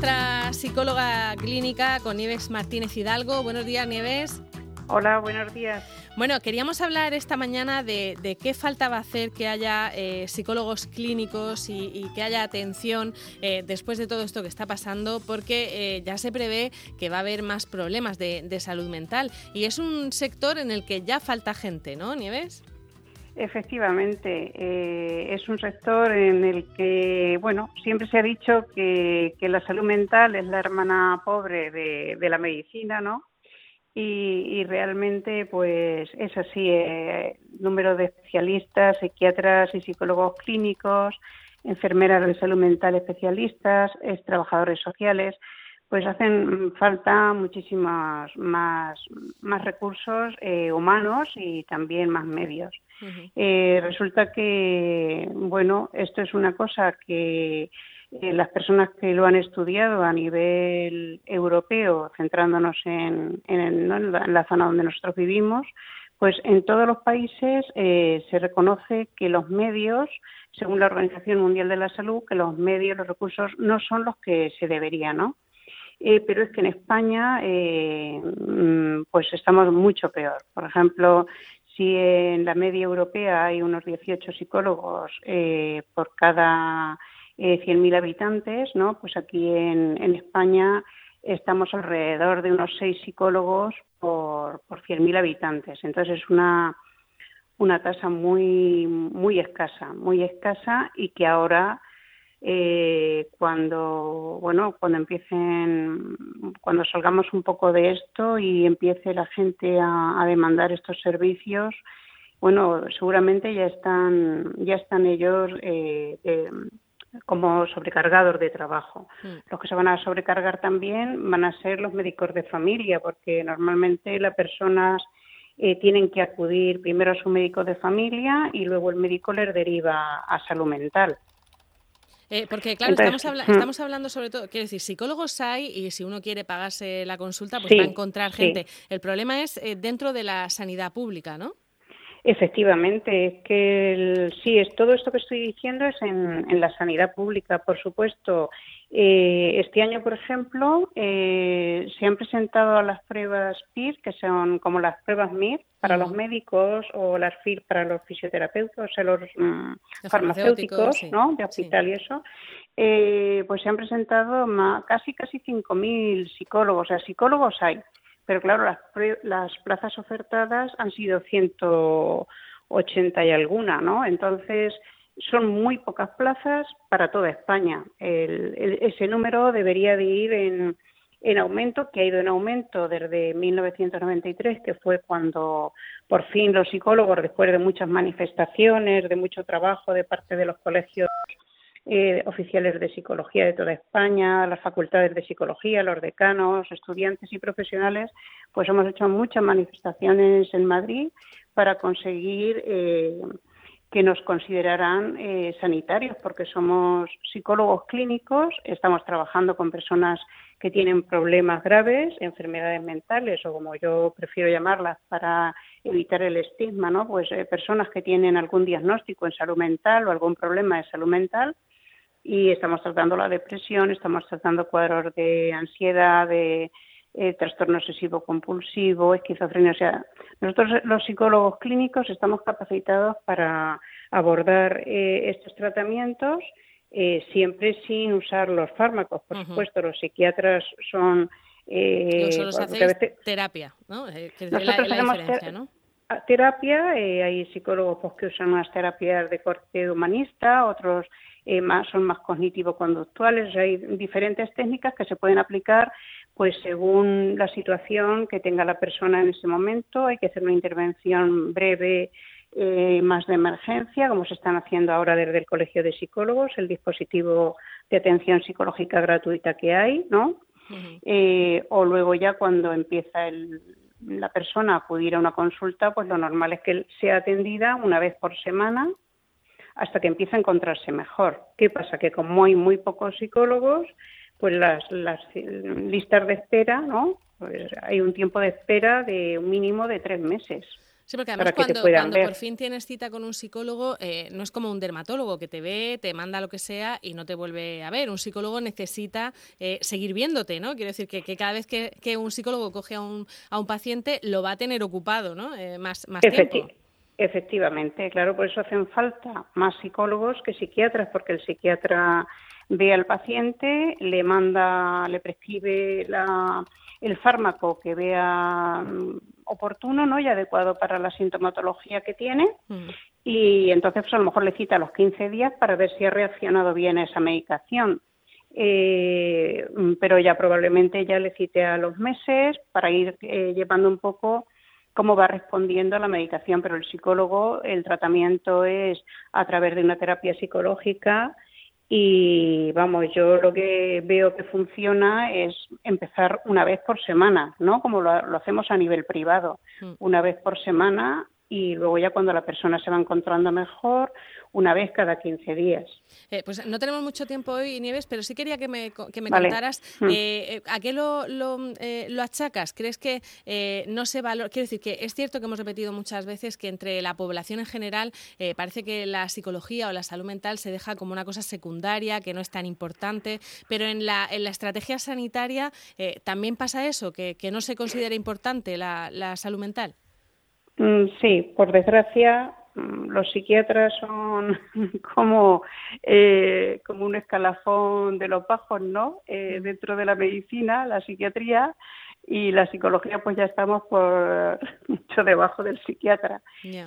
nuestra psicóloga clínica con Nieves Martínez Hidalgo. Buenos días, Nieves. Hola, buenos días. Bueno, queríamos hablar esta mañana de, qué faltaba hacer que haya eh, psicólogos clínicos y, que haya atención eh, después de todo esto que está pasando, porque eh, ya se prevé que va a haber más problemas de, de salud mental. Y es un sector en el que ya falta gente, ¿no, Nieves? Efectivamente, eh, es un sector en el que, bueno, siempre se ha dicho que, la salud mental es la hermana pobre de, la medicina, ¿no? Y, realmente, pues es así. Eh, número de especialistas, psiquiatras y psicólogos clínicos, enfermeras de salud mental especialistas, trabajadores sociales, pues hacen falta muchísimos más, más recursos eh, humanos y también más medios. Eh, resulta que, bueno, esto es una cosa que eh, las personas que lo han estudiado a nivel europeo, centrándonos en, en, la, zona donde nosotros vivimos, pues en todos los países se reconoce que los medios, según la Organización Mundial de la Salud, que los medios, los recursos no son los que se deberían, ¿no? Eh, pero es que en España eh, mm, pues estamos mucho peor. Por ejemplo, si en la media europea hay unos 18 psicólogos eh, por cada 100.000 habitantes, ¿no? pues aquí en, España estamos alrededor de unos 6 psicólogos por, por 100.000 habitantes. Entonces es una, una tasa muy, muy escasa, muy escasa y que ahora eh, cuando bueno cuando empiecen cuando salgamos un poco de esto y empiece la gente a, demandar estos servicios bueno seguramente ya están ya están ellos eh, como sobrecargados de trabajo. Mm. Los que se van a sobrecargar también van a ser los médicos de familia, porque normalmente las personas eh, tienen que acudir primero a su médico de familia y luego el médico les deriva a salud mental. Eh, porque, claro, estamos, hmm. estamos, hablando sobre todo, quiero decir, psicólogos hay y si uno quiere pagarse la consulta, pues va a encontrar gente. El problema es eh, dentro de la sanidad pública, ¿no? Efectivamente, es que sí, es todo esto que estoy diciendo es en, en la sanidad pública, por supuesto. Eh, este año, por ejemplo, eh, se han presentado las pruebas PIR, que son como las pruebas MIR para los médicos o las FIR para los fisioterapeutas, o los, mm, farmacéuticos, ¿no? De hospital y eso. Eh, pues se han presentado casi casi 5.000 psicólogos, o sea, psicólogos hay, pero claro, las, las plazas ofertadas han sido 180 y alguna, ¿no? Entonces, son muy pocas plazas para toda España. ese número debería de ir en, en aumento, que ha ido en aumento desde 1993, que fue cuando por fin los psicólogos, después de muchas manifestaciones, de mucho trabajo de parte de los colegios eh, oficiales de psicología de toda España, las facultades de psicología, los decanos, estudiantes y profesionales, pues hemos hecho muchas manifestaciones en Madrid para conseguir eh, que nos considerarán eh, sanitarios porque somos psicólogos clínicos, estamos trabajando con personas que tienen problemas graves, enfermedades mentales o como yo prefiero llamarlas para evitar el estigma, ¿no? Pues eh, personas que tienen algún diagnóstico en salud mental o algún problema de salud mental y estamos tratando la depresión, estamos tratando cuadros de ansiedad, de eh, trastorno obsesivo compulsivo, esquizofrenia. O sea, nosotros los psicólogos clínicos estamos capacitados para abordar eh, estos tratamientos eh, siempre sin usar los fármacos. Por supuesto, los psiquiatras son... Eh, terapia, ¿no? nosotros la, ¿no? terapia, hay psicólogos pues, que usan unas terapias de corte humanista, otros más, son más cognitivo-conductuales, hay diferentes técnicas que se pueden aplicar pues según la situación que tenga la persona en ese momento, hay que hacer una intervención breve eh, más de emergencia, como se están haciendo ahora desde el Colegio de Psicólogos, el dispositivo de atención psicológica gratuita que hay, ¿no? Eh, o luego ya cuando empieza la persona a acudir a una consulta, pues lo normal es que sea atendida una vez por semana hasta que empiece a encontrarse mejor. ¿Qué pasa? Que como hay muy pocos psicólogos, pues las, las listas de espera, ¿no? Pues hay un tiempo de espera de un mínimo de tres meses. Sí, porque además cuando, cuando por fin tienes cita con un psicólogo, eh, no es como un dermatólogo que te ve, te manda lo que sea y no te vuelve a ver. Un psicólogo necesita eh, seguir viéndote, ¿no? Quiero decir que, cada vez que, un psicólogo coge a un, a un paciente, lo va a tener ocupado, ¿no? Eh, más, más tiempo. Efectivamente, claro, por eso hacen falta más psicólogos que psiquiatras, porque el psiquiatra ve al paciente, le manda, le prescribe la, el fármaco que vea mm, oportuno ¿no? y adecuado para la sintomatología que tiene mm. y entonces pues, a lo mejor le cita a los 15 días para ver si ha reaccionado bien a esa medicación. Eh, mm, pero ya probablemente ya le cite a los meses para ir eh, llevando un poco cómo va respondiendo a la medicación, pero el psicólogo, el tratamiento es a través de una terapia psicológica y vamos, yo lo que veo que funciona es empezar una vez por semana, ¿no? Como lo, lo hacemos a nivel privado, mm. una vez por semana y luego ya cuando la persona se va encontrando mejor, una vez cada 15 días. Eh, pues no tenemos mucho tiempo hoy, Nieves, pero sí quería que me, que me contaras mm. eh, eh, a qué lo, lo, lo, achacas. ¿Crees que no se valora? Quiero decir que es cierto que hemos repetido muchas veces que entre la población en general parece que la psicología o la salud mental se deja como una cosa secundaria, que no es tan importante, pero en la, en la estrategia sanitaria también pasa eso, que, que no se considera importante la, la salud mental. Mm, sí, por desgracia, mm, los psiquiatras son como, eh, como un escalafón de los bajos, ¿no? Eh, mm. dentro de la medicina, la psiquiatría y la psicología, pues ya estamos por mucho debajo del psiquiatra.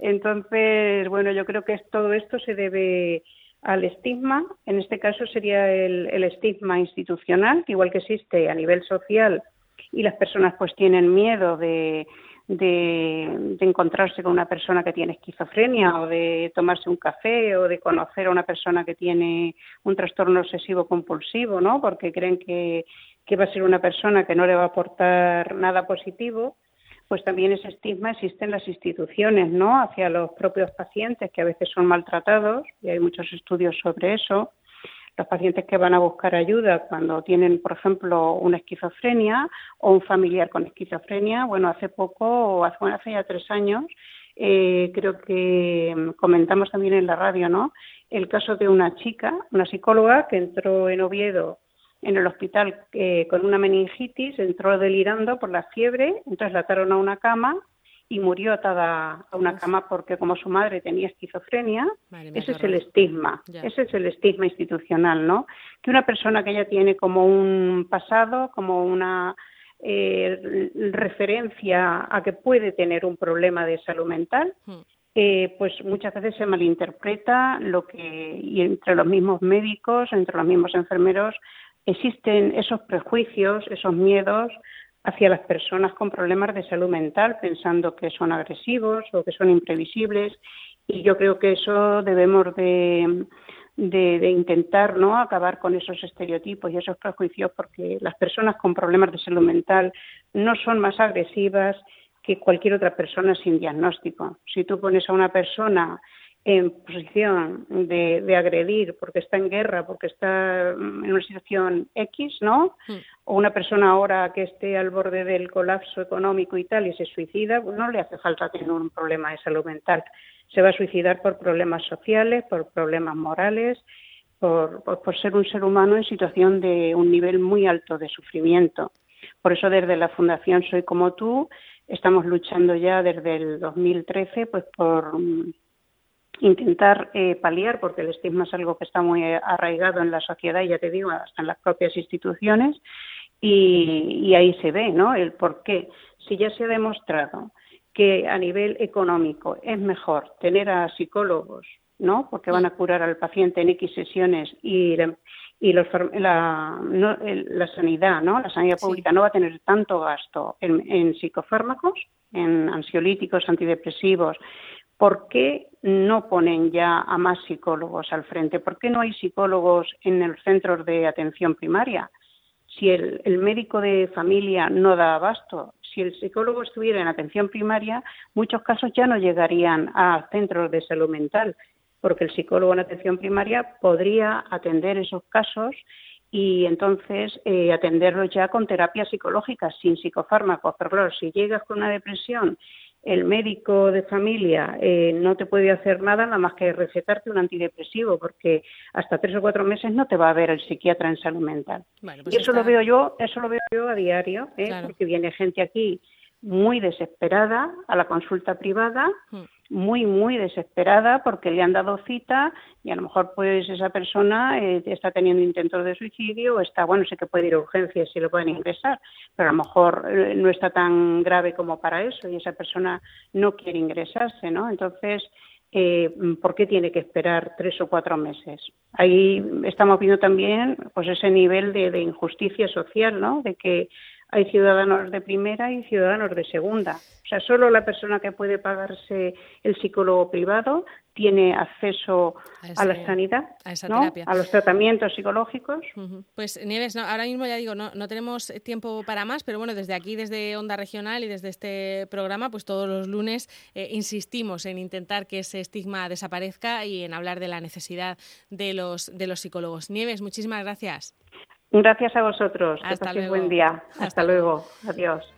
Entonces, bueno, yo creo que todo esto se debe al estigma, en este caso sería el, el estigma institucional, que igual que existe a nivel social y las personas pues tienen miedo de de, encontrarse con una persona que tiene esquizofrenia o de tomarse un café o de conocer a una persona que tiene un trastorno obsesivo compulsivo, ¿no? Porque creen que, que va a ser una persona que no le va a aportar nada positivo, pues también ese estigma existe en las instituciones, ¿no? Hacia los propios pacientes que a veces son maltratados y hay muchos estudios sobre eso los pacientes que van a buscar ayuda cuando tienen, por ejemplo, una esquizofrenia o un familiar con esquizofrenia. Bueno, hace poco, hace, hace ya tres años, eh, creo que comentamos también en la radio, ¿no? El caso de una chica, una psicóloga que entró en Oviedo en el hospital eh, con una meningitis, entró delirando por la fiebre, entonces la ataron a una cama y murió atada a una cama porque como su madre tenía esquizofrenia, ese es el estigma, ese es el estigma institucional, ¿no? Que una persona que ya tiene como un pasado, como una eh, referencia a que puede tener un problema de salud mental, hmm. eh, pues muchas veces se malinterpreta lo que y entre los mismos médicos, entre los mismos enfermeros existen esos prejuicios, esos miedos hacia las personas con problemas de salud mental, pensando que son agresivos o que son imprevisibles. Y yo creo que eso debemos de, de, intentar no acabar con esos estereotipos y esos prejuicios, porque las personas con problemas de salud mental no son más agresivas que cualquier otra persona sin diagnóstico. Si tú pones a una persona en posición de, de, agredir porque está en guerra, porque está en una situación X, ¿no? Mm. O una persona ahora que esté al borde del colapso económico y tal y se suicida, pues no le hace falta tener un problema de salud mental. Se va a suicidar por problemas sociales, por problemas morales, por, por ser un ser humano en situación de un nivel muy alto de sufrimiento. Por eso desde la Fundación Soy como tú estamos luchando ya desde el 2013 pues por intentar eh, paliar, porque el estigma es algo que está muy arraigado en la sociedad y ya te digo, hasta en las propias instituciones, y, ahí se ve, ¿no? El por qué. Si ya se ha demostrado que a nivel económico es mejor tener a psicólogos, ¿no? Porque van a curar al paciente en X sesiones y, y los, la, la, sanidad, ¿no? La sanidad pública no va a tener tanto gasto en, en psicofármacos, en ansiolíticos, antidepresivos, ¿por qué no ponen ya a más psicólogos al frente? ¿Por qué no hay psicólogos en los centros de atención primaria? Si el, médico de familia no da abasto, si el psicólogo estuviera en atención primaria, muchos casos ya no llegarían a centros de salud mental, porque el psicólogo en atención primaria podría atender esos casos y entonces eh, atenderlos ya con terapias psicológicas, sin psicofármacos. Pero claro, si llegas con una depresión el médico de familia eh, no te puede hacer nada nada más que recetarte un antidepresivo, porque hasta tres o cuatro meses no te va a ver el psiquiatra en salud mental. Pues y eso lo veo yo, eso lo veo yo a diario, ¿eh? porque viene gente aquí muy desesperada a la consulta privada, hmm. Muy, muy desesperada porque le han dado cita y a lo mejor pues esa persona eh, está teniendo intentos de suicidio o está, bueno, sé que puede ir a urgencias si lo pueden ingresar, pero a lo mejor eh, no está tan grave como para eso y esa persona no quiere ingresarse, ¿no? Entonces, eh, ¿por qué tiene que esperar tres o cuatro meses? Ahí estamos viendo también pues ese nivel de, de injusticia social, ¿no? De que hay ciudadanos de primera y ciudadanos de segunda. O sea, solo la persona que puede pagarse el psicólogo privado tiene acceso a, la sanidad, a, los tratamientos psicológicos. Pues Nieves, ahora mismo ya digo, no, no tenemos tiempo para más, pero bueno, desde aquí, desde Onda Regional y desde este programa, pues todos los lunes eh, insistimos en intentar que ese estigma desaparezca y en hablar de la necesidad de los, de los psicólogos. Nieves, muchísimas gracias. Gracias a vosotros. Hasta que luego. buen día. Hasta, luego. Adiós.